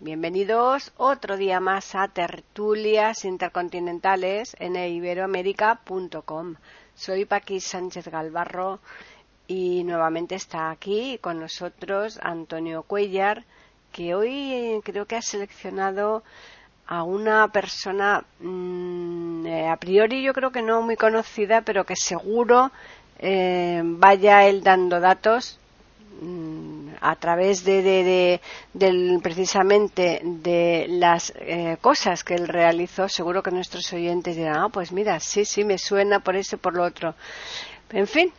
Bienvenidos otro día más a Tertulias Intercontinentales en iberoamérica.com. Soy Paqui Sánchez Galvarro y nuevamente está aquí con nosotros Antonio Cuellar, que hoy creo que ha seleccionado a una persona mmm, a priori yo creo que no muy conocida, pero que seguro eh, vaya él dando datos a través de, de, precisamente de las eh, cosas que él realizó, seguro que nuestros oyentes dirán, ah, pues mira, sí, sí, me suena por eso, por lo otro. En fin,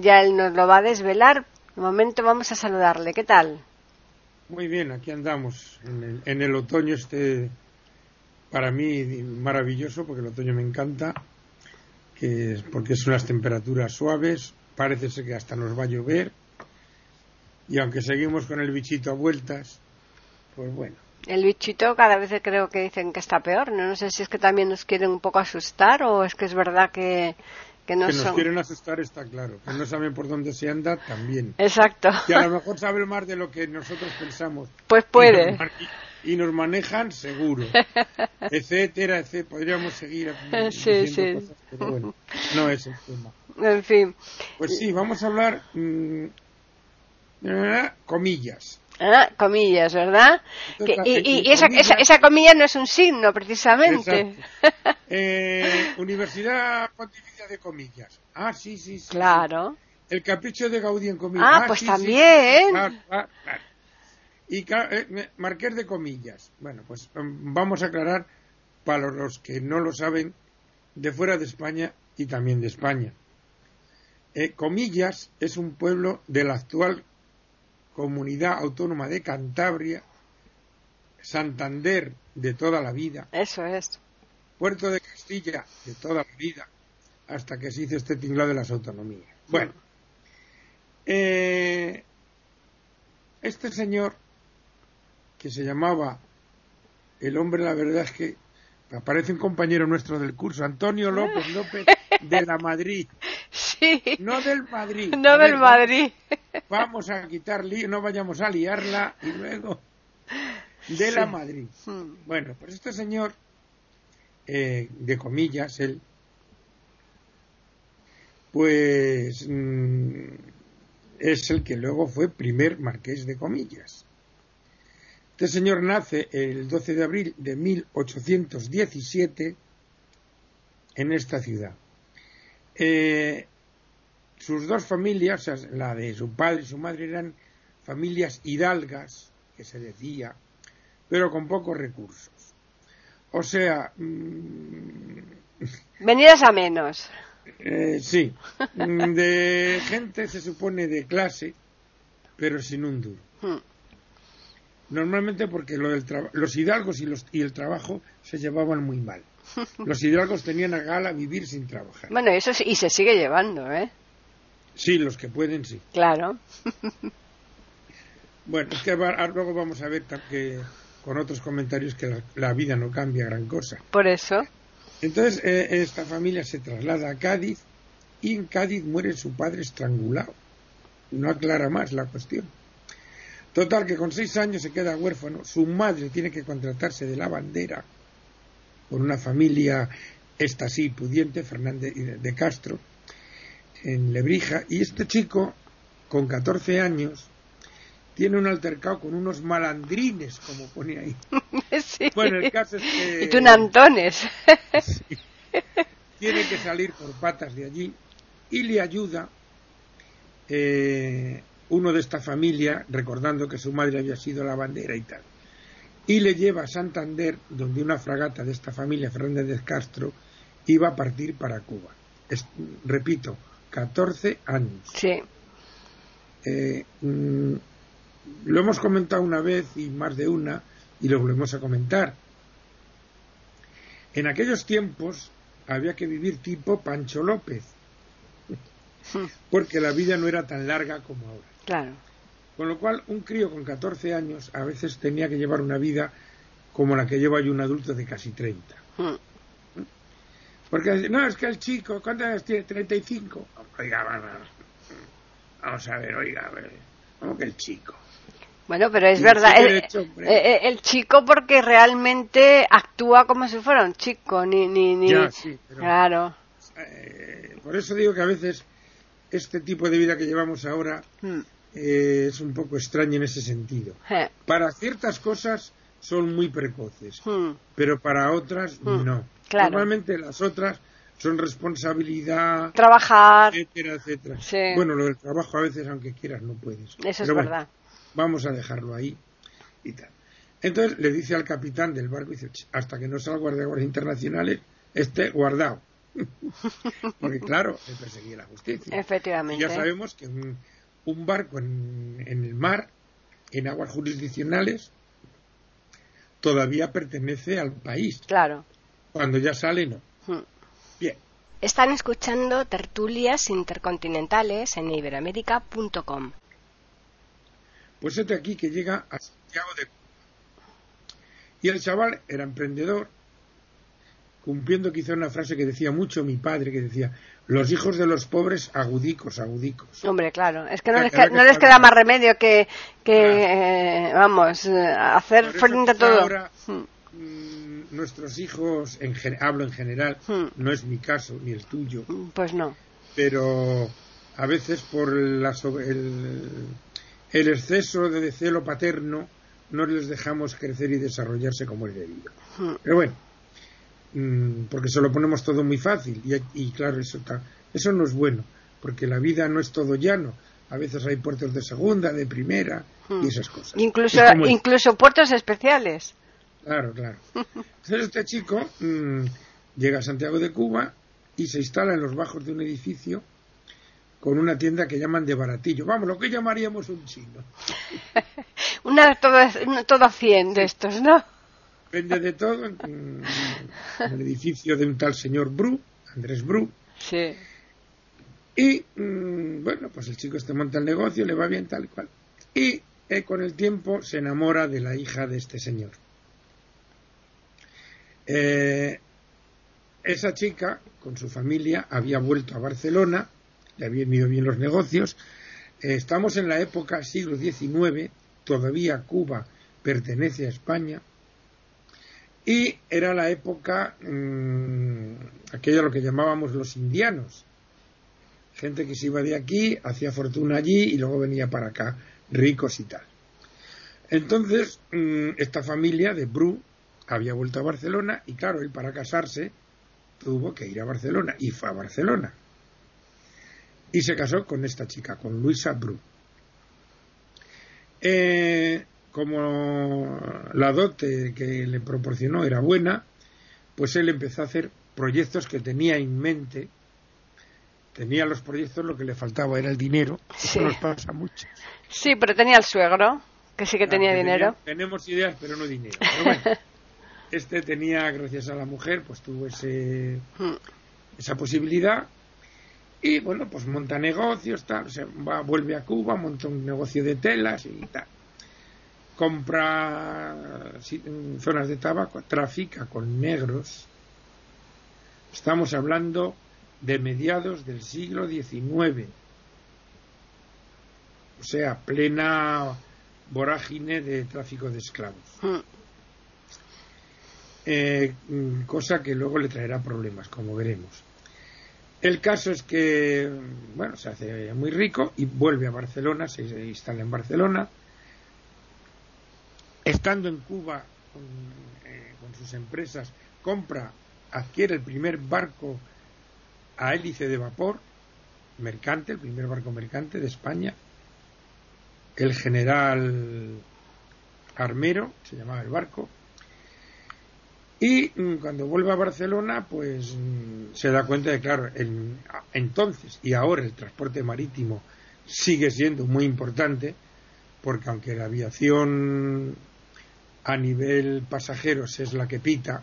ya él nos lo va a desvelar. De momento vamos a saludarle. ¿Qué tal? Muy bien, aquí andamos en el, en el otoño este para mí maravilloso porque el otoño me encanta que es porque es unas temperaturas suaves parece ser que hasta nos va a llover y aunque seguimos con el bichito a vueltas pues bueno el bichito cada vez creo que dicen que está peor no, no sé si es que también nos quieren un poco asustar o es que es verdad que que, no que nos son... quieren asustar está claro que no saben por dónde se anda también exacto que a lo mejor saben más de lo que nosotros pensamos pues puede y nos manejan seguro, etcétera, etcétera. Podríamos seguir sí, sí. Cosas, pero bueno, no es el tema. En fin. Pues sí, vamos a hablar mmm, comillas. Ah, comillas, ¿verdad? Que, y, y, y esa, comillas, esa, esa, comilla no es un signo, precisamente. Eh, Universidad Pontificia de Comillas. Ah, sí, sí, sí. Claro. Sí. El capricho de Gaudí en comillas. Ah, ah pues sí, también. Sí, claro, claro, claro. Y eh, Marqués de Comillas. Bueno, pues vamos a aclarar para los que no lo saben de fuera de España y también de España. Eh, Comillas es un pueblo de la actual comunidad autónoma de Cantabria, Santander de toda la vida. Eso es. Puerto de Castilla de toda la vida, hasta que se hizo este tinglado de las autonomías. Bueno, eh, este señor que se llamaba el hombre, la verdad es que aparece un compañero nuestro del curso, Antonio López López de la Madrid. Sí. No del Madrid. No del Madrid. Vamos a quitar lío, no vayamos a liarla y luego de sí. la Madrid. Hmm. Bueno, pues este señor, eh, de comillas, él, pues mmm, es el que luego fue primer marqués de comillas. Este señor nace el 12 de abril de 1817 en esta ciudad. Eh, sus dos familias, la de su padre y su madre, eran familias hidalgas, que se decía, pero con pocos recursos. O sea. Mmm, Venidas a menos. Eh, sí. De gente, se supone, de clase, pero sin un duro. Hmm normalmente porque lo del los hidalgos y, los, y el trabajo se llevaban muy mal. Los hidalgos tenían a gala vivir sin trabajar. Bueno, eso sí, y se sigue llevando, ¿eh? Sí, los que pueden, sí. Claro. bueno, es que luego vamos a ver que con otros comentarios que la, la, vida no cambia gran cosa. Por eso. Entonces, eh, esta familia se traslada a Cádiz y en Cádiz muere su padre estrangulado. No aclara más la cuestión. Total, que con seis años se queda huérfano, su madre tiene que contratarse de la bandera por una familia, esta sí, pudiente, Fernández de Castro, en Lebrija, y este chico, con 14 años, tiene un altercado con unos malandrines, como pone ahí. Sí. Bueno, el caso es que... Y tunantones. Sí. Tiene que salir por patas de allí y le ayuda eh, uno de esta familia, recordando que su madre había sido la bandera y tal, y le lleva a Santander, donde una fragata de esta familia, Fernández de Castro, iba a partir para Cuba. Es, repito, 14 años. Sí. Eh, mm, lo hemos comentado una vez y más de una, y lo volvemos a comentar. En aquellos tiempos había que vivir tipo Pancho López, porque la vida no era tan larga como ahora. Claro. Con lo cual, un crío con 14 años a veces tenía que llevar una vida como la que lleva yo un adulto de casi 30. Mm. Porque, no, es que el chico, ¿cuántos años tiene? 35. Oiga, vamos, vamos a ver, oiga, a ver, ¿cómo que el chico? Bueno, pero es verdad, el, hecho, hombre. eh, eh, el chico porque realmente actúa como si fuera un chico, ni, ni, ni... Ya, sí, pero- Claro. Eh, por eso digo que a veces este tipo de vida que llevamos ahora Mm. eh, es un poco extraño en ese sentido. Para ciertas cosas son muy precoces, mm. pero para otras Mm, no. Claro. Normalmente las otras son responsabilidad, Trabajar, etcétera, etcétera. Sí. Bueno, lo del trabajo a veces, aunque quieras, no puedes. eso es bueno, verdad. vamos a dejarlo ahí y tal. Entonces le dice al capitán del barco, dice, "Ch, hasta que no salga de guardias internacionales, esté guardado. Porque claro, le perseguía la justicia. Y Efectivamente. ya sabemos que un, un barco en, en el mar, en aguas jurisdiccionales, todavía pertenece al país. Claro. Cuando ya sale, no. Mm. Bien. Están escuchando tertulias intercontinentales en iberoamérica.com. Pues este aquí que llega a Santiago de. Y el chaval era emprendedor, cumpliendo quizá una frase que decía mucho mi padre, que decía, los hijos de los pobres agudicos, agudicos. Hombre, claro, es que no les, claro que- que no les está queda más remedio que, que eh, vamos, eh, hacer frente a todo. ahora, Mm, mm, nuestros hijos, en hablo en general, Hmm. no es mi caso ni el tuyo, Pues no. pero a veces por la sobre- el, el exceso de celo paterno no les dejamos crecer y desarrollarse como es debido. Mm, Pero bueno, mm, porque se lo ponemos todo muy fácil y, y claro, eso, ta- eso no es bueno, porque la vida no es todo llano. A veces hay puertos de segunda, de primera Hmm. y esas cosas. Incluso, es. incluso puertos especiales. Claro, claro. Entonces este chico mm, llega a Santiago de Cuba y se instala en los bajos de un edificio con una tienda que llaman de baratillo. Vamos, lo que llamaríamos un chino. Una todo, una todo 100 de estos, ¿no? Vende de todo en, en el edificio de un tal señor Bru, Andrés Bru. Sí. Y mm, bueno, pues el chico este monta el negocio, le va bien tal y cual. Y eh, con el tiempo se enamora de la hija de este señor. Eh, esa chica, con su familia, había vuelto a Barcelona, le habían ido bien los negocios. Eh, estamos en la época siglo XIX, todavía Cuba pertenece a España. Y era la época, mm, aquella lo que llamábamos los indianos, gente que se iba de aquí, hacía fortuna allí y luego venía para acá, ricos y tal. Entonces, mm, esta familia de Bru había vuelto a Barcelona y claro, él para casarse tuvo que ir a Barcelona y fue a Barcelona. Y se casó con esta chica, con Luisa Bru. Eh, como la dote que le proporcionó era buena, pues él empezó a hacer proyectos que tenía en mente. Tenía los proyectos, lo que le faltaba era el dinero. Eso Sí. nos pasa mucho. Sí, pero tenía el suegro, que sí que tenía que dinero. tenía- tenemos ideas, pero no dinero. Pero bueno, este tenía, gracias a la mujer, pues tuvo ese, Mm, esa posibilidad. Y bueno, pues monta negocios, tal, se va, vuelve a Cuba, monta un negocio de telas y tal. Compra sí, en zonas de tabaco, trafica con negros. Estamos hablando de mediados del siglo XIX. O sea, plena vorágine de tráfico de esclavos. Eh, cosa que luego le traerá problemas, como veremos. El caso es que, bueno, se hace muy rico y vuelve a Barcelona, se instala en Barcelona. Estando en Cuba con, eh, con sus empresas, compra, adquiere el primer barco a hélice de vapor, mercante, el primer barco mercante de España. El general Armero, se llamaba el barco, y mm, cuando vuelve a Barcelona, pues mm, se da cuenta de, claro, el- entonces y ahora el transporte marítimo sigue siendo muy importante, porque aunque la aviación a nivel pasajeros es la que pita,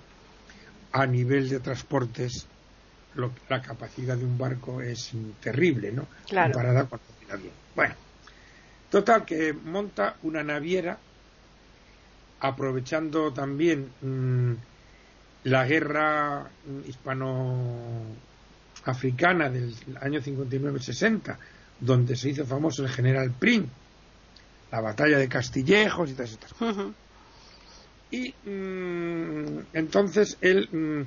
a nivel de transportes la capacidad de un barco es terrible, ¿no? Comparada con el avión. Bueno, total que monta una naviera aprovechando también mm, la guerra hispano-africana del año 59-60, donde se hizo famoso el general Prim, la batalla de Castillejos y cosas. Y mm, entonces él mm,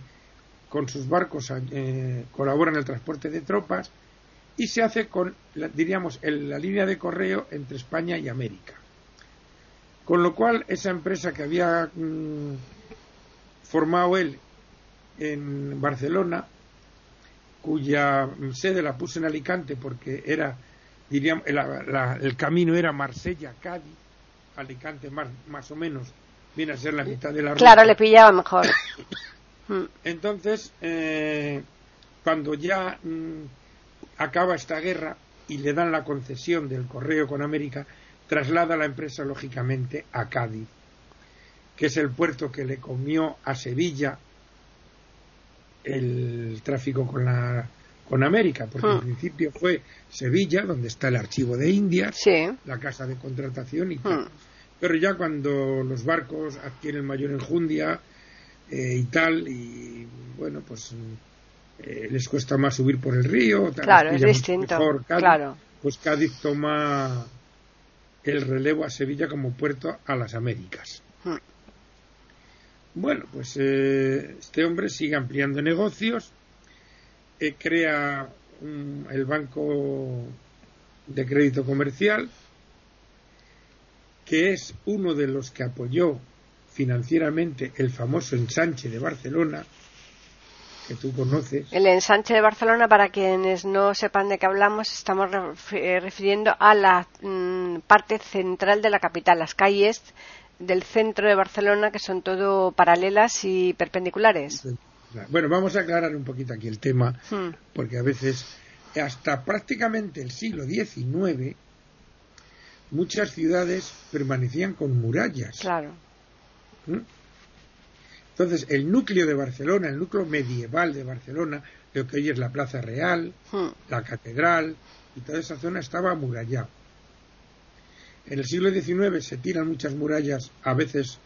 con sus barcos eh, colabora en el transporte de tropas y se hace con, diríamos, la línea de correo entre España y América. Con lo cual, esa empresa que había mm, formado él en Barcelona, cuya sede la puso en Alicante porque era, diríamos, el camino era Marsella-Cádiz, Alicante más, más o menos viene a ser la mitad de la ruta. Claro, le pillaba mejor. Entonces, eh, cuando ya mm, acaba esta guerra y le dan la concesión del correo con América, traslada la empresa lógicamente a Cádiz, que es el puerto que le comió a Sevilla el tráfico con la con América, porque en mm. principio fue Sevilla, donde está el archivo de Indias, la casa de contratación y tal. Pero ya cuando los barcos adquieren mayor enjundia eh, y tal, y bueno, pues eh, les cuesta más subir por el río, claro, es distinto, claro. pues Cádiz toma el relevo a Sevilla como puerto a las Américas. Hmm. Bueno, pues eh, este hombre sigue ampliando negocios, crea el Banco de Crédito Comercial, que es uno de los que apoyó financieramente el famoso ensanche de Barcelona, que tú conoces. El ensanche de Barcelona, para quienes no sepan de qué hablamos, estamos eh, refiriendo a la mm, parte central de la capital, las calles del centro de Barcelona, que son todo paralelas y perpendiculares. Bueno, vamos a aclarar un poquito aquí el tema, hmm. porque a veces, hasta prácticamente el siglo XIX, muchas ciudades permanecían con murallas. Claro. ¿Mm? Entonces, el núcleo de Barcelona, el núcleo medieval de Barcelona, lo que hoy es la Plaza Real, hmm. la Catedral, y toda esa zona estaba amurallada. En el siglo XIX se tiran muchas murallas, a veces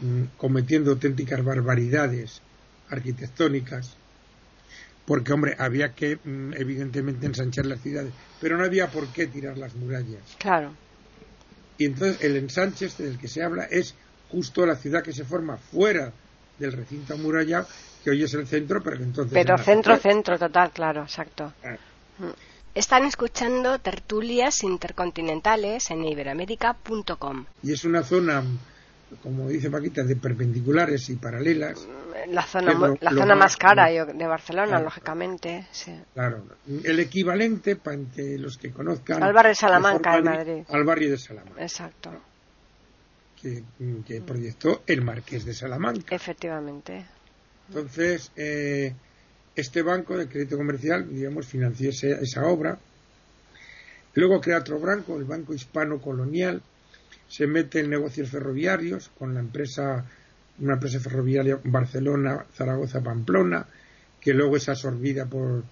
mm, cometiendo auténticas barbaridades arquitectónicas, porque, hombre, había que, mm, evidentemente, ensanchar las ciudades, pero no había por qué tirar las murallas. Claro. Y entonces el ensanche este del que se habla es justo la ciudad que se forma fuera del recinto amurallado, que hoy es el centro, pero que entonces. Pero centro, centro, total, claro, exacto. Ah. Mm. Están escuchando tertulias intercontinentales en iberoamérica.com. Y es una zona, como dice Paquita, de perpendiculares y paralelas. La zona, la zona más cara de Barcelona, lógicamente. Claro, el equivalente, para los que conozcan. Al barrio de Salamanca, en Madrid. Al barrio de Salamanca. Exacto que, proyectó el Marqués de Salamanca. Efectivamente. Entonces, eh, este banco de crédito comercial, digamos, financió esa, obra. Luego crea otro banco, el Banco Hispano Colonial, se mete en negocios ferroviarios con la empresa, una empresa ferroviaria Barcelona, Zaragoza, Pamplona, que luego es absorbida por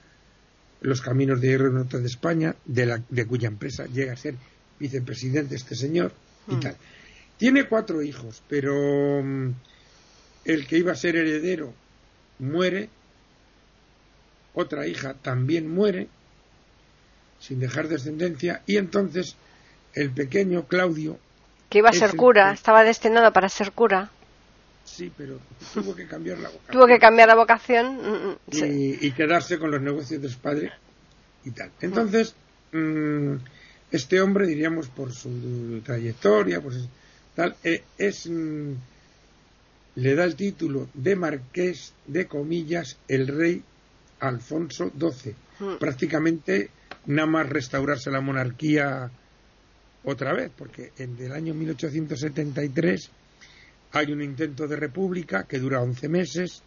los caminos de hierro norte de España, de, la, de cuya empresa llega a ser vicepresidente este señor y mm. tal. Tiene cuatro hijos, pero mm, el que iba a ser heredero muere, otra hija también muere, sin dejar descendencia, y entonces el pequeño Claudio... Que iba a ser cura, estaba destinado para ser cura. Sí, pero tuvo que cambiar la vocación. Tuvo que cambiar la vocación. Mm, mm, y, quedarse con los negocios de su padre y tal. Entonces, este hombre, diríamos, por su trayectoria, pues tal, eh, es, mm, le da el título de marqués de comillas el rey Alfonso XII. Hmm. Prácticamente nada más restaurarse la monarquía otra vez, porque en el año 1873 hay un intento de república que dura 11 meses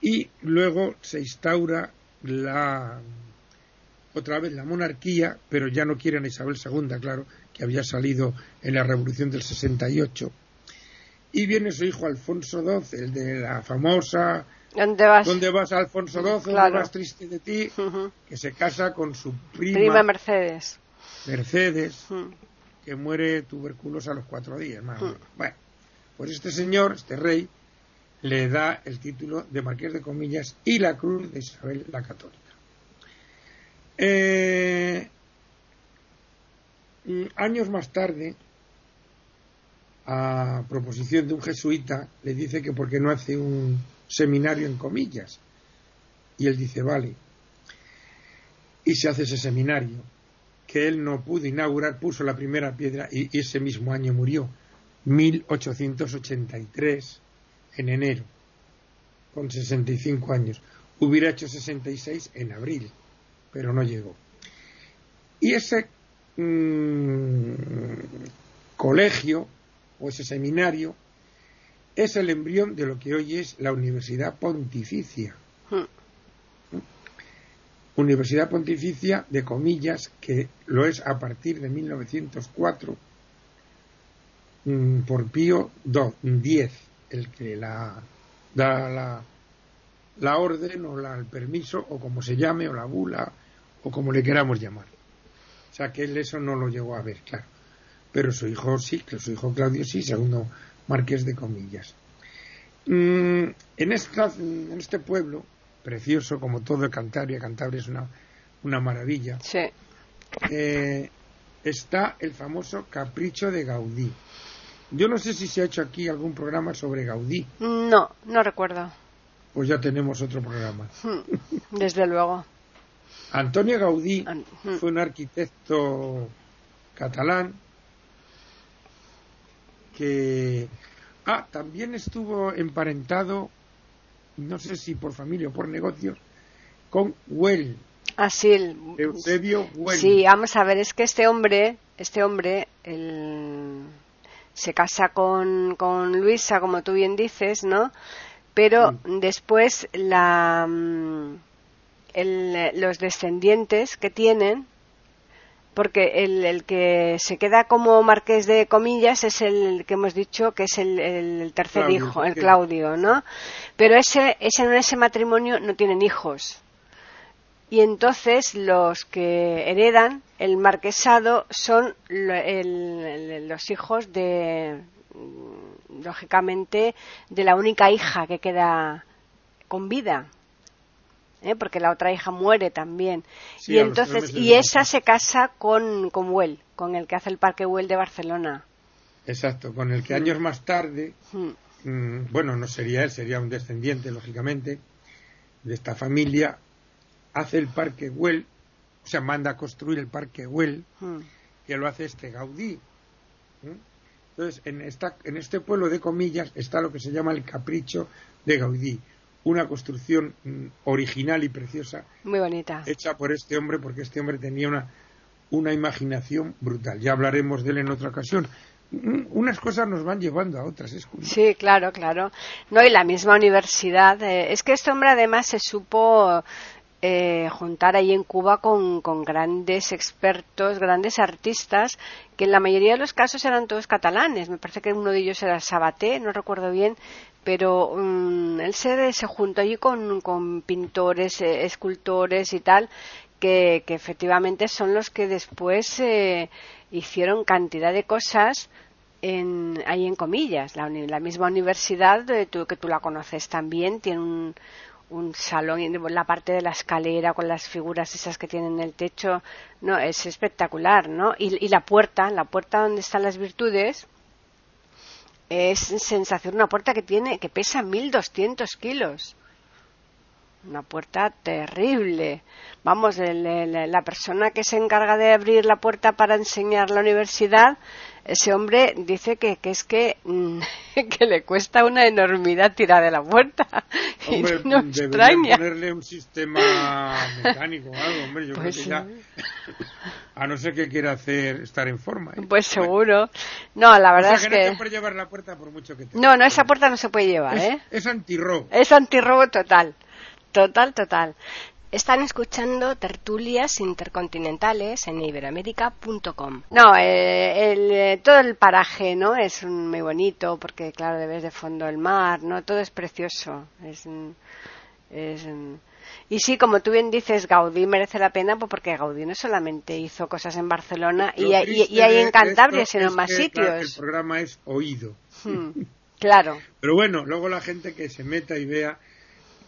y luego se instaura la otra vez la monarquía, pero ya no quieren a Isabel II, claro, que había salido en la revolución del 68. y viene su hijo Alfonso XII, el de la famosa ¿Dónde vas? ¿Dónde vas Alfonso XII? Claro. ¿Dónde vas triste de ti? Que se casa con su prima, Prima Mercedes. Mercedes, que muere tuberculosa a los cuatro días, más o menos. Bueno, pues este señor, este rey, le da el título de Marqués de Comillas y la cruz de Isabel la Católica. Eh, mm, años más tarde, a proposición de un jesuita, le dice que por qué no hace un seminario en comillas. Y él dice, vale. Y se hace ese seminario, que él no pudo inaugurar, puso la primera piedra y ese mismo año murió, 1883, en enero, con 65 años. Hubiera hecho 66 en abril, pero no llegó. Y ese mm, colegio o ese seminario es el embrión de lo que hoy es la Universidad Pontificia. Mm. Universidad Pontificia de comillas, que lo es a partir de 1904 mm, por Pío X, el que la da la, la orden o la, el permiso o como se llame o la bula o como le queramos llamar. O sea que él eso no lo llegó a ver, claro. Pero su hijo sí, que su hijo Claudio sí, segundo marqués de comillas. Mm, en, esta, en este pueblo, precioso como todo Cantabria, Cantabria es una, una maravilla, Sí. eh, está el famoso capricho de Gaudí. Yo no sé si se ha hecho aquí algún programa sobre Gaudí, No, no recuerdo. pues ya tenemos otro programa. Mm. Desde luego. Antonio Gaudí An- mm. fue un arquitecto catalán que ah, también estuvo emparentado, no sé si por familia o por negocios, con Güell, Así el... Eusebio Güell. Sí, vamos a ver, es que este hombre, este hombre, el- se casa con, con Luisa, como tú bien dices, ¿no? Pero después la, mm, el- los descendientes que tienen, porque el, el que se queda como marqués de comillas es el que hemos dicho que es el, el tercer Claudio, hijo, el sí. Claudio, ¿no? Pero ese, ese en ese matrimonio no tienen hijos y entonces los que heredan el marquesado son lo- el- los hijos de lógicamente de la única hija que queda con vida ¿eh? porque la otra hija muere también Sí, y entonces y esa se casa con con Güell con el que hace el parque Güell de Barcelona Exacto, con el que años más tarde, Mm, mm, bueno, no sería él, sería un descendiente, lógicamente, de esta familia, hace el Parque Güell, o sea, manda a construir el Parque Güell, mm. que lo hace este Gaudí. ¿eh? Entonces, en, esta, en este pueblo de comillas está lo que se llama el capricho de Gaudí, una construcción mm, original y preciosa muy bonita hecha por este hombre, porque este hombre tenía una, una imaginación brutal. Ya hablaremos de él en otra ocasión. Mm, Unas cosas nos van llevando a otras, es curioso. Sí, claro, claro. No, y la misma universidad. eh, es que este hombre además se supo eh, juntar ahí en Cuba con, con grandes expertos, grandes artistas, que en la mayoría de los casos eran todos catalanes. Me parece que uno de ellos era Sabaté, no recuerdo bien, pero mm, él se, se juntó allí con, pintores, eh, escultores y tal, que, efectivamente son los que después eh, hicieron cantidad de cosas en, ahí en comillas. La, la misma universidad, eh, tú- que tú la conoces también, tiene un, salón, y la parte de la escalera con las figuras esas que tienen en el techo, no, es espectacular, ¿no? Y la puerta, la puerta donde están las virtudes, es sensación, una puerta que tiene, que pesa 1200 kilos. Una puerta terrible. Vamos, el- el- la persona que se encarga de abrir la puerta para enseñar la universidad, ese hombre dice que, que es que, mm, que le cuesta una enormidad tirar de la puerta. Y Hombre, no deberían extraña. ponerle un sistema mecánico o algo, hombre. Yo Pues creo que ya, a no ser que quiera hacer estar en forma. ¿eh? Pues seguro. No, la o verdad sea, es que, no te que. puedes llevar la puerta por mucho que te. No, no, esa puerta no se puede llevar, es, ¿eh? es antirrobo. Es antirrobo total. Total, total. Están escuchando tertulias intercontinentales en iberoamérica.com. No, eh, el, eh, todo el paraje, ¿no? Es muy bonito porque, claro, debes de fondo el mar, ¿no? Todo es precioso. Es, es, y sí, como tú bien dices, Gaudí merece la pena pues porque Gaudí no solamente hizo cosas en Barcelona y, y, hay en Cantabria, sino en más sitios. el programa es oído. Hmm, claro. Pero bueno, luego la gente que se meta y vea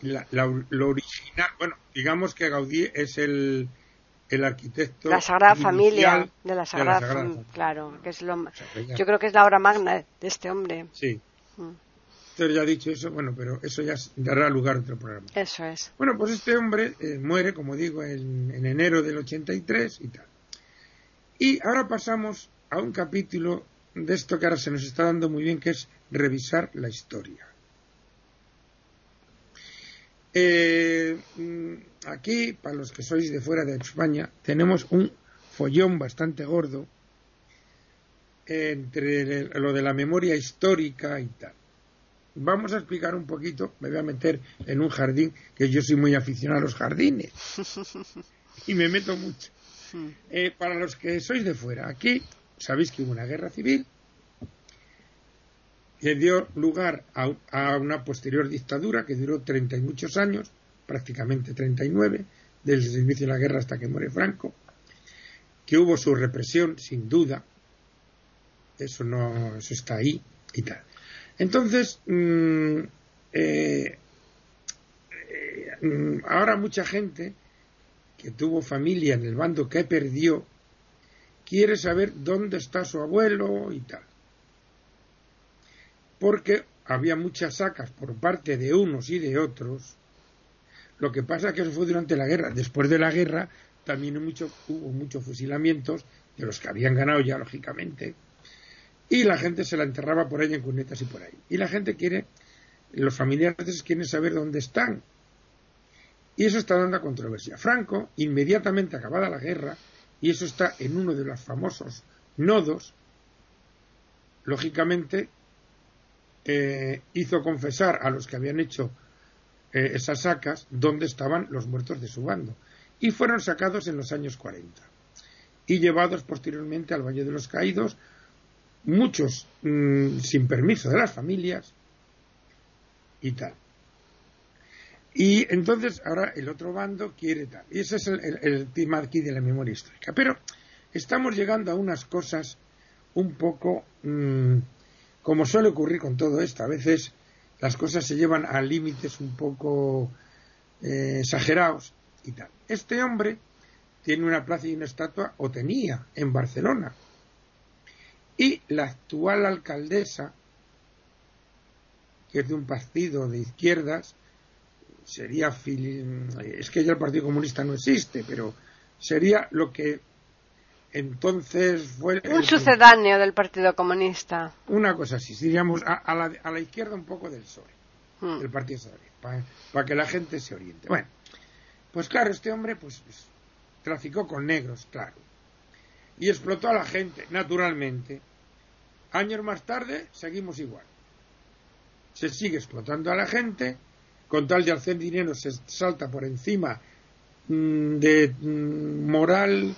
lo original, bueno, digamos que Gaudí es el, el arquitecto. La Sagrada Familia de la Sagrada, Familia, claro, que es lo, yo creo que es la obra magna de este hombre. Sí. Mm. Entonces ya ha dicho eso, bueno, pero eso ya dará lugar a otro programa. Eso es. Bueno, pues este hombre eh, muere, como digo, en, en enero del 83 y tal. Y ahora pasamos a un capítulo de esto que ahora se nos está dando muy bien, que es revisar la historia. Eh, mm, aquí, para los que sois de fuera de España, tenemos un follón bastante gordo entre lo de la memoria histórica y tal. Vamos a explicar un poquito, me voy a meter en un jardín, que yo soy muy aficionado a los jardines y me meto mucho. Eh, para los que sois de fuera, aquí sabéis que hubo una guerra civil que dio lugar a, una posterior dictadura que duró treinta y muchos años, prácticamente treinta y nueve, desde el inicio de la guerra hasta que muere Franco, que hubo su represión, sin duda, eso no, eso está ahí y tal. Entonces, mm, eh, eh, ahora mucha gente que tuvo familia en el bando que perdió quiere saber dónde está su abuelo y tal porque había muchas sacas por parte de unos y de otros. Lo que pasa es que eso fue durante la guerra. Después de la guerra también hubo muchos fusilamientos, de los que habían ganado ya, lógicamente, y la gente se la enterraba por ahí en cunetas y por ahí. Y la gente quiere, los familiares quieren saber dónde están. Y eso está dando controversia. Franco, inmediatamente acabada la guerra, y eso está en uno de los famosos nodos, lógicamente hizo confesar a los que habían hecho eh, esas sacas dónde estaban los muertos de su bando y fueron sacados en los años 40 y llevados posteriormente al Valle de los Caídos, muchos mm, sin permiso de las familias y tal. Y entonces ahora el otro bando quiere tal. Y ese es el, tema aquí de la memoria histórica. Pero estamos llegando a unas cosas un poco mm, como suele ocurrir con todo esto, a veces las cosas se llevan a límites un poco eh, exagerados y tal. Este hombre tiene una plaza y una estatua, o tenía, en Barcelona. Y la actual alcaldesa, que es de un partido de izquierdas, sería. Es que ya el Partido Comunista no existe, pero sería lo que entonces fue. Un sucedáneo del Partido Comunista. Una cosa así, diríamos a, la, a la, izquierda un poco del PSOE, hmm. del Partido Socialista, para que la gente se oriente. Bueno, pues claro, este hombre pues, pues, traficó con negros, claro. Y explotó a la gente, naturalmente. Años más tarde seguimos igual. Se sigue explotando a la gente, con tal de hacer dinero se salta por encima mm, de mm, moral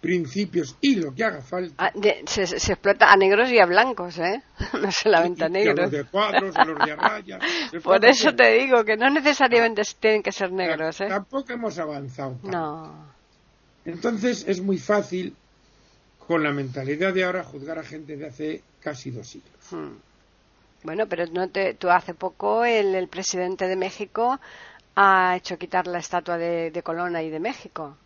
principios y lo que haga falta. Ah, se, explota a negros y a blancos, ¿eh? No solamente a negros. los de cuadros, a los de rayas. Por eso te digo que no necesariamente tienen que ser negros, ¿eh? Tampoco hemos avanzado. No. Entonces es muy fácil, con la mentalidad de ahora, juzgar a gente de hace casi dos siglos. Hmm. Bueno, pero no te, tú hace poco el, el, presidente de México ha hecho quitar la estatua de, de Colón y de México.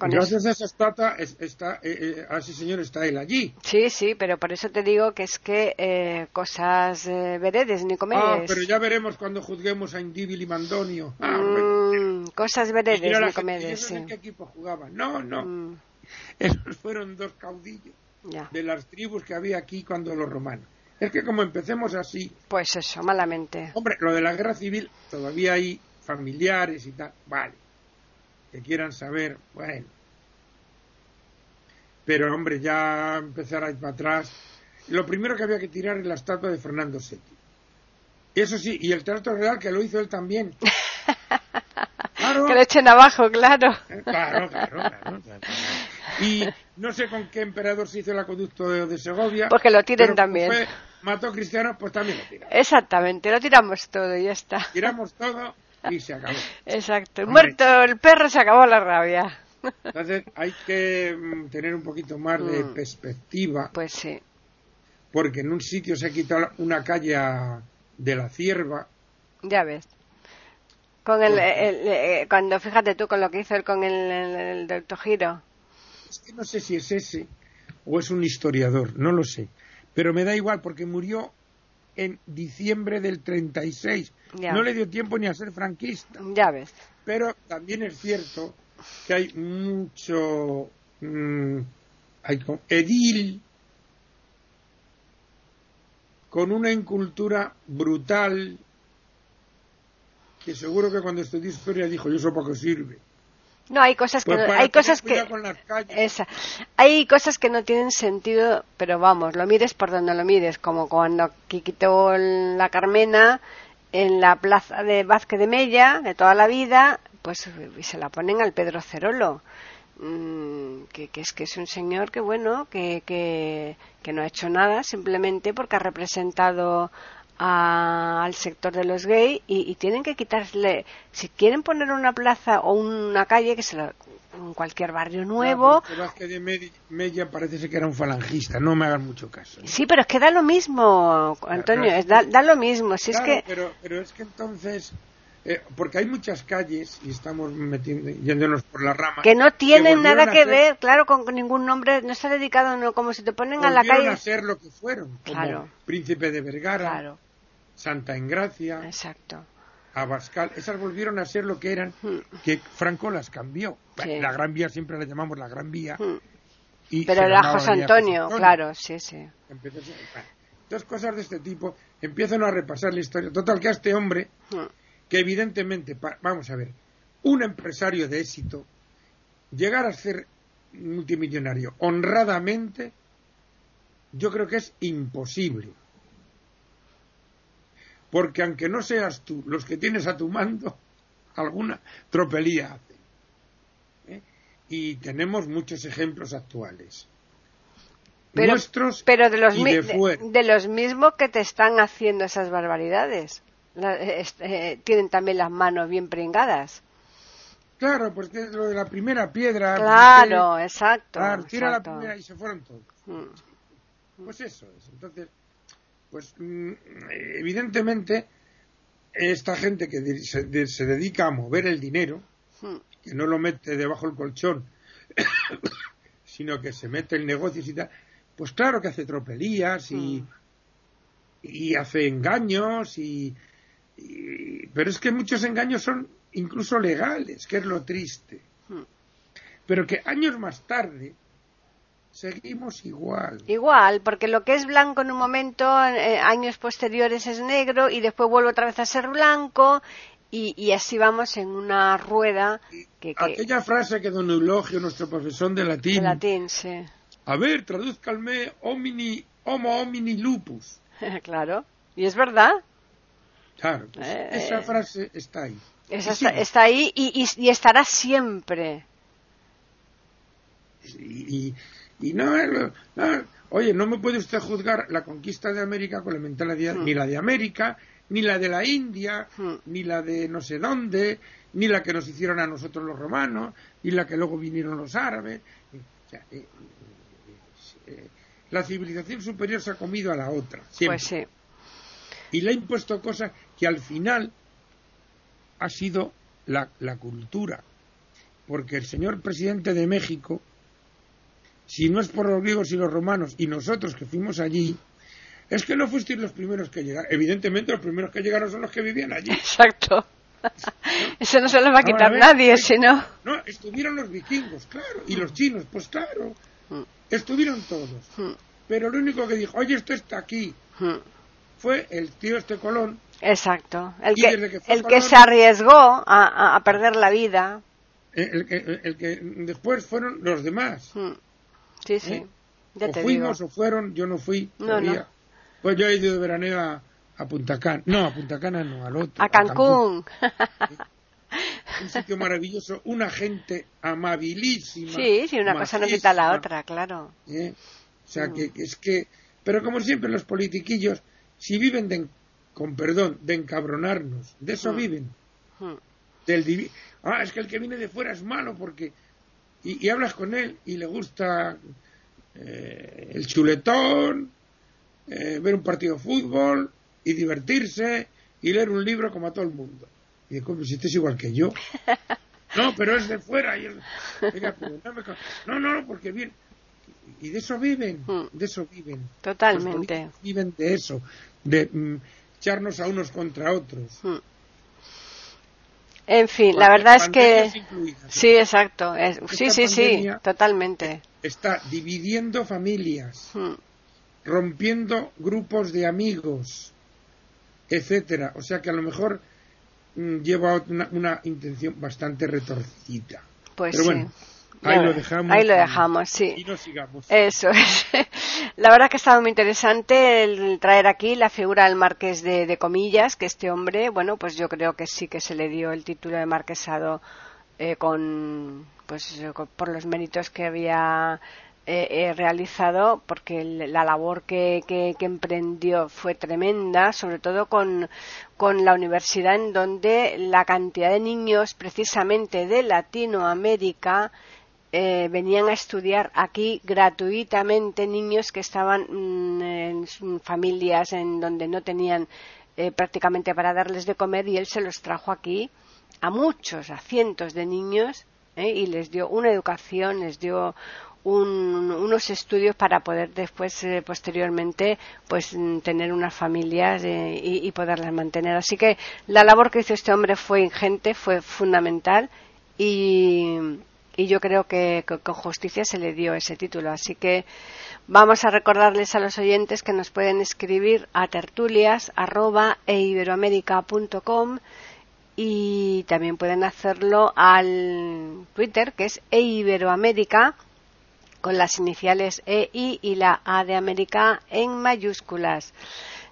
Gracias a esa estatua, está, eh, eh, a ese señor está él allí. Sí, sí, pero por eso te digo que es que eh, cosas veredes ni comedes. Ah, pero ya veremos cuando juzguemos a Indíbil y Mandonio. Ah, mm, cosas veredes ni comedes. Sí. qué equipo jugaban. No, no. Mm. Esos fueron dos caudillos de las tribus que había aquí cuando los romanos. Es que como empecemos así. Pues eso, malamente. Hombre, lo de la guerra civil, todavía hay familiares y tal. Vale que quieran saber, bueno. Pero hombre, ya empezar a ir para atrás. Lo primero que había que tirar es la estatua de Fernando VII. Eso sí, y el trato real que lo hizo él también. Que le echen abajo, claro. Eh, claro, claro, claro, Y no sé con qué emperador se hizo el acueducto de, Segovia. Porque lo tiren también. Fue, mató cristianos, pues también lo tiramos. Exactamente, lo tiramos todo y ya está. Tiramos todo y se acabó. Exacto. Muerto el perro, se acabó la rabia. Entonces hay que mm, tener un poquito más de mm. perspectiva. Pues sí. Porque en un sitio se ha quitado una calle de la cierva. Ya ves. Con el, eh, cuando fíjate tú con lo que hizo él con el, el, doctor Giro. Es que no sé si es ese o es un historiador, no lo sé. Pero me da igual porque murió en diciembre del 36. No le dio tiempo ni a ser franquista. Ya ves. Pero también es cierto que hay mucho mm, hay edil con una incultura brutal que seguro que cuando estudió historia dijo, ¿y eso para qué sirve? No, hay cosas que pues no, hay cosas que esa, hay cosas que no tienen sentido, pero vamos, lo mires por donde lo mires, como cuando quitó la Carmena en la plaza de Vázquez de Mella de toda la vida, pues se la ponen al Pedro Cerolo. Mm, que, es que es un señor que bueno que, que, que no ha hecho nada simplemente porque ha representado al sector de los gays y, tienen que quitarle, si quieren poner una plaza o una calle, que se lo, en cualquier barrio nuevo. que de Mella parece que era un falangista, no me hagan mucho caso. ¿eh? Sí, pero es que da lo mismo, Antonio, da, da, lo mismo. Si es que... pero, pero es que entonces. Eh, porque hay muchas calles y estamos metiendo, yéndonos por la rama que no tienen nada que ver claro con ningún nombre no está dedicado no como si te ponen a la calle a ser lo que fueron como Príncipe de Vergara claro. Santa Engracia, Exacto. Abascal, esas volvieron a ser lo que eran, hmm. que Franco las cambió. La Gran Vía siempre la llamamos la Gran Vía. Hmm. Y Pero era José Antonio, claro, sí, sí. dos cosas de este tipo empiezan a repasar la historia. Total, que a este hombre, hmm. Que evidentemente, vamos a ver, un empresario de éxito, llegar a ser multimillonario honradamente, yo creo que es imposible porque aunque no seas tú los que tienes a tu mando, alguna tropelía hace. ¿eh? Y tenemos muchos ejemplos actuales. Pero, nuestros pero de los, de, los mismos que te están haciendo esas barbaridades. Eh, tienen también las manos bien pringadas. Claro, porque es lo de la primera piedra. Claro, exacto. tira la primera y se fueron todos. Mm. Pues eso es. Entonces, pues mm, evidentemente esta gente que se, dedica a mover el dinero, hmm. que no lo mete debajo del colchón, sino que se mete en negocios y tal, pues claro que hace tropelías y, y hace engaños y, pero es que muchos engaños son incluso legales, que es lo triste. Hmm. Pero que años más tarde seguimos igual. Igual, porque lo que es blanco en un momento, eh, años posteriores es negro y después vuelve otra vez a ser blanco y, así vamos en una rueda. Que, Aquella frase que don Eulogio, nuestro profesor de latín. De latín, sí. A ver, traduzcalme homini, homo homini lupus. claro, y es verdad. Claro, pues eh, esa eh. frase está ahí. Esa está, ahí y, y, estará siempre. y, y no, oye, no me puede usted juzgar la conquista de América con la mentalidad hmm. ni la de América, ni la de la India, hmm. ni la de no sé dónde, ni la que nos hicieron a nosotros los romanos, ni la que luego vinieron los árabes. Eh, eh, eh, la civilización superior se ha comido a la otra. Pues sí. Y le ha impuesto cosas que al final ha sido la, la cultura. Porque el señor presidente de México si no es por los griegos y los romanos y nosotros que fuimos allí, es que no fuisteis los primeros que llegaron. Evidentemente los primeros que llegaron son los que vivían allí. Exacto. Eso no se lo va a quitar nadie, si no. No, estuvieron los vikingos, claro, y los chinos, pues claro. Mm. Estuvieron todos. Mm. Pero lo único que dijo, oye, esto está aquí, mm. fue el tío este Colón. Exacto. El, que, el que se arriesgó a, perder la vida. El, el, que después fueron los demás. Sí, sí. ¿Eh? o fuimos o fueron, yo no fui todavía. Pues yo he ido de veraneo a, Punta Cana. No, a Punta Cana no, al otro. A Cancún. un sitio maravilloso, una gente amabilísima. Sí, sí, una cosa no quita la otra, claro. ¿eh? O sea, que, es que... Pero como siempre los politiquillos, si viven de, con perdón, de encabronarnos, de eso mm. viven. Mm. Del ah, es que el que viene de fuera es malo porque... Y, hablas con él y le gusta eh, el chuletón, eh, ver un partido de fútbol y divertirse y leer un libro como a todo el mundo. Y digo, si este es igual que yo. No, pero es de fuera. no, no, no, porque bien. Y de eso viven, hmm. de eso viven. Totalmente. Viven de eso, de mm, echarnos a unos contra otros. Hmm. En fin, la verdad es que... Sí, exacto. Sí, sí, sí, totalmente. Está dividiendo familias, hmm. rompiendo grupos de amigos, etcétera. O sea que a lo mejor mm, lleva una, intención bastante retorcida. Pues Pero bueno, ahí lo dejamos. Ahí lo dejamos, sí. Y no sigamos. Eso es. La verdad que ha estado muy interesante el traer aquí la figura del marqués de, comillas, que este hombre, bueno, pues yo creo que sí que se le dio el título de marquesado eh, con, pues, por los méritos que había he realizado porque la labor que, que, emprendió fue tremenda, sobre todo con, con, la universidad en donde la cantidad de niños precisamente de Latinoamérica eh, venían a estudiar aquí gratuitamente, niños que estaban mm, en familias en donde no tenían eh, prácticamente para darles de comer y él se los trajo aquí a muchos, a cientos de niños ¿eh? y les dio una educación, les dio unos estudios para poder después eh, posteriormente pues mm, tener unas familias eh, y, poderlas mantener así que la labor que hizo este hombre fue ingente fue fundamental y, yo creo que, con justicia se le dio ese título así que vamos a recordarles a los oyentes que nos pueden escribir a tertulias y también pueden hacerlo al Twitter que es eiberoamérica con las iniciales EI y la A de América en mayúsculas.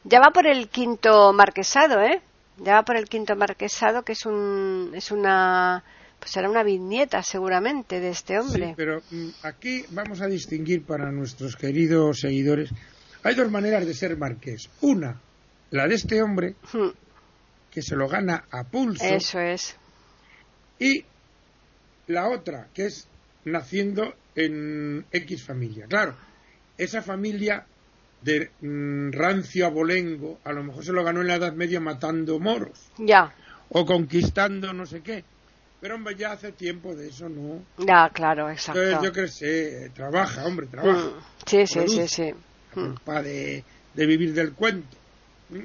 Ya va por el quinto marquesado, ¿eh? Ya va por el quinto marquesado, que es un, es una, pues será una viñeta seguramente de este hombre. Sí, pero mm, aquí vamos a distinguir para nuestros queridos seguidores. Hay dos maneras de ser marqués. Una, la de este hombre, hmm. que se lo gana a pulso. Eso es. Y la otra, que es naciendo en X familia. Claro, esa familia de mm, rancio abolengo, a lo mejor se lo ganó en la Edad Media matando moros. Ya. O conquistando no sé qué. Pero hombre, ya hace tiempo de eso, ¿no? Ya, claro, exacto. Entonces yo creo que sé, trabaja, hombre, trabaja. Mm. Sí, sí, sí, sí. Para mm. de, de, vivir del cuento.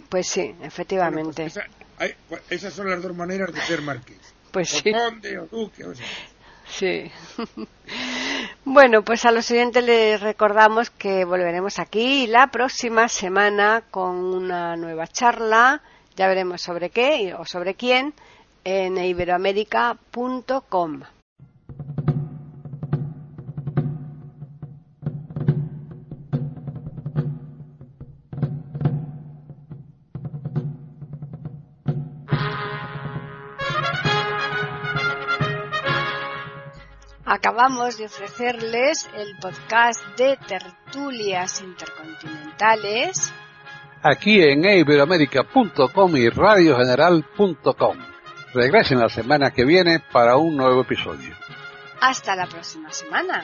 Pues sí, efectivamente. Pues pues esas son las dos maneras de ser marqués. Pues o sí. conde o duque, o sea. Sí. Bueno, pues a los siguientes les recordamos que volveremos aquí la próxima semana con una nueva charla. Ya veremos sobre qué o sobre quién en iberoamérica.com. acabamos de ofrecerles el podcast de tertulias intercontinentales. Aquí en iberoamérica.com y radiogeneral.com. Regresen la semana que viene para un nuevo episodio. Hasta la próxima semana.